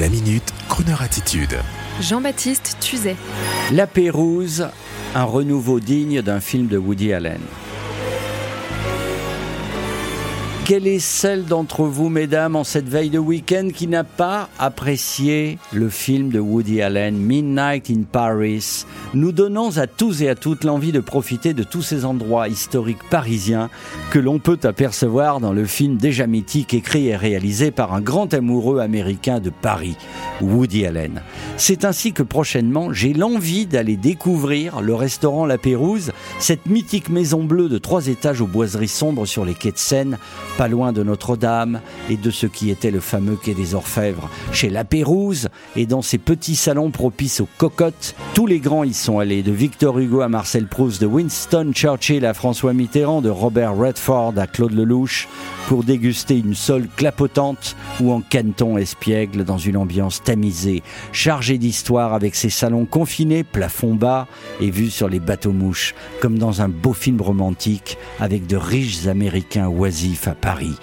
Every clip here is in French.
La minute, Kroneur attitude. Jean-Baptiste Tuzet. La Pérouse, un renouveau digne d'un film de Woody Allen. Quelle est celle d'entre vous, mesdames, en cette veille de week-end qui n'a pas apprécié le film de Woody Allen, Midnight in Paris? Nous donnons à tous et à toutes l'envie de profiter de tous ces endroits historiques parisiens que l'on peut apercevoir dans le film déjà mythique écrit et réalisé par un grand amoureux américain de Paris, Woody Allen. C'est ainsi que prochainement, j'ai l'envie d'aller découvrir le restaurant La Pérouse, cette mythique maison bleue de trois étages aux boiseries sombres sur les quais de Seine, pas loin de Notre-Dame et de ce qui était le fameux quai des Orfèvres. Chez La Pérouse et dans ces petits salons propices aux cocottes, tous les grands y sont allés, de Victor Hugo à Marcel Proust, de Winston Churchill à François Mitterrand, de Robert Redford à Claude Lelouch, pour déguster une sole clapotante ou en canton espiègle dans une ambiance tamisée, chargée d'histoire avec ses salons confinés, plafond bas et vus sur les bateaux-mouches, comme dans un beau film romantique avec de riches Américains oisifs à Paris.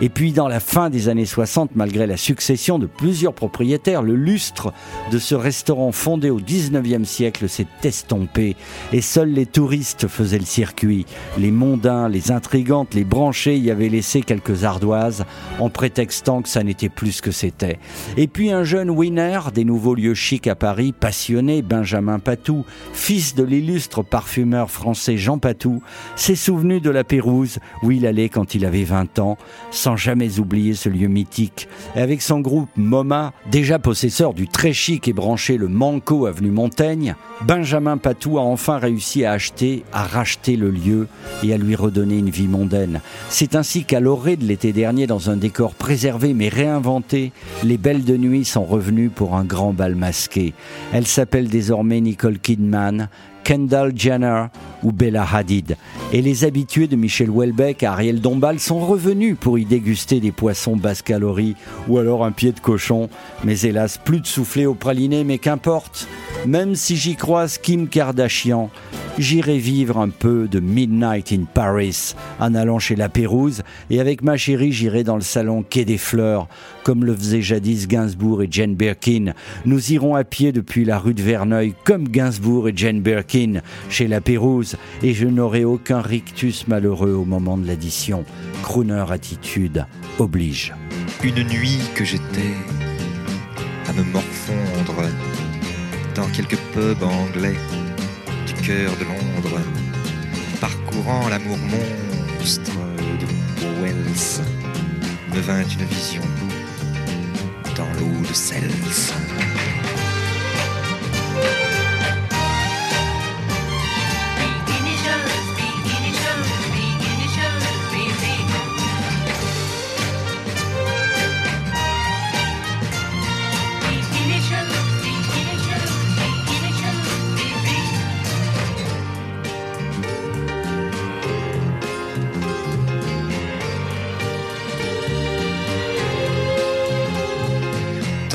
Et puis dans la fin des années 60, malgré la succession de plusieurs propriétaires, le lustre de ce restaurant fondé au 19e siècle s'est estompé et seuls les touristes faisaient le circuit. Les mondains, les intrigantes, les branchés y avaient laissé quelques ardoises en prétextant que ça n'était plus ce que c'était. Et puis un jeune winner des nouveaux lieux chics à Paris, passionné, Benjamin Patou, fils de l'illustre parfumeur français Jean Patou, s'est souvenu de la Pérouse où il allait quand il avait 20 ans, sans jamais oublier ce lieu mythique. Et avec son groupe MoMA, déjà possesseur du très chic et branché le Manco avenue Montaigne, Benjamin Patou a enfin réussi à acheter, à racheter le lieu et à lui redonner une vie mondaine. C'est ainsi qu'à l'orée de l'été dernier, dans un décor préservé mais réinventé, les belles de nuit sont revenues pour un grand bal masqué. Elle s'appelle désormais Nicole Kidman, Kendall Jenner ou Bella Hadid. Et les habitués de Michel Houellebecq à Ariel Dombal sont revenus pour y déguster des poissons basse calories ou alors un pied de cochon. Mais hélas, plus de soufflé au praliné, mais qu'importe. Même si j'y croise Kim Kardashian, j'irai vivre un peu de Midnight in Paris en allant chez la Pérouse et avec ma chérie j'irai dans le salon Quai des Fleurs comme le faisaient jadis Gainsbourg et Jane Birkin. Nous irons à pied depuis la rue de Verneuil comme Gainsbourg et Jane Birkin chez la Pérouse et je n'aurai aucun rictus malheureux au moment de l'addition. Crooner attitude oblige. Une nuit que j'étais à me morfondre dans quelques pubs anglais de Londres, parcourant l'amour monstre de Wells, me vint une vision dans l'eau de Cels.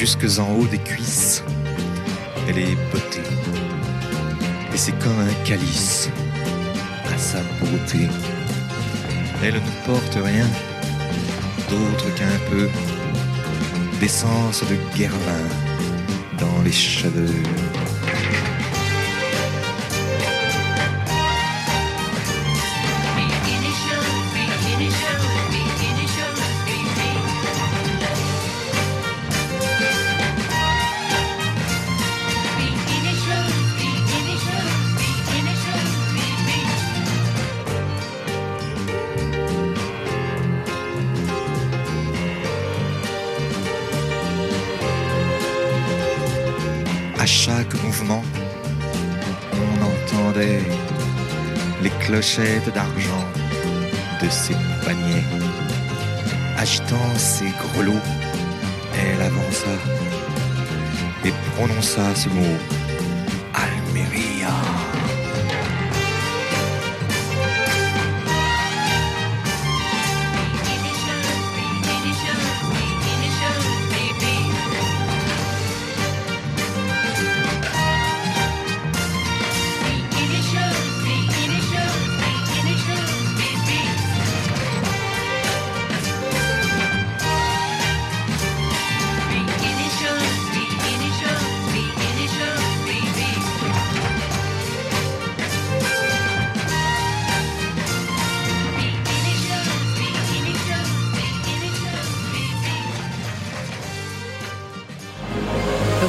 Jusque en haut des cuisses. Elle est beauté. Et c'est comme un calice à sa beauté. Elle ne porte rien d'autre qu'un peu d'essence de guervin dans les cheveux. Chaque mouvement, on entendait les clochettes d'argent de ses paniers. Agitant ses grelots, elle avança et prononça ce mot Almeria.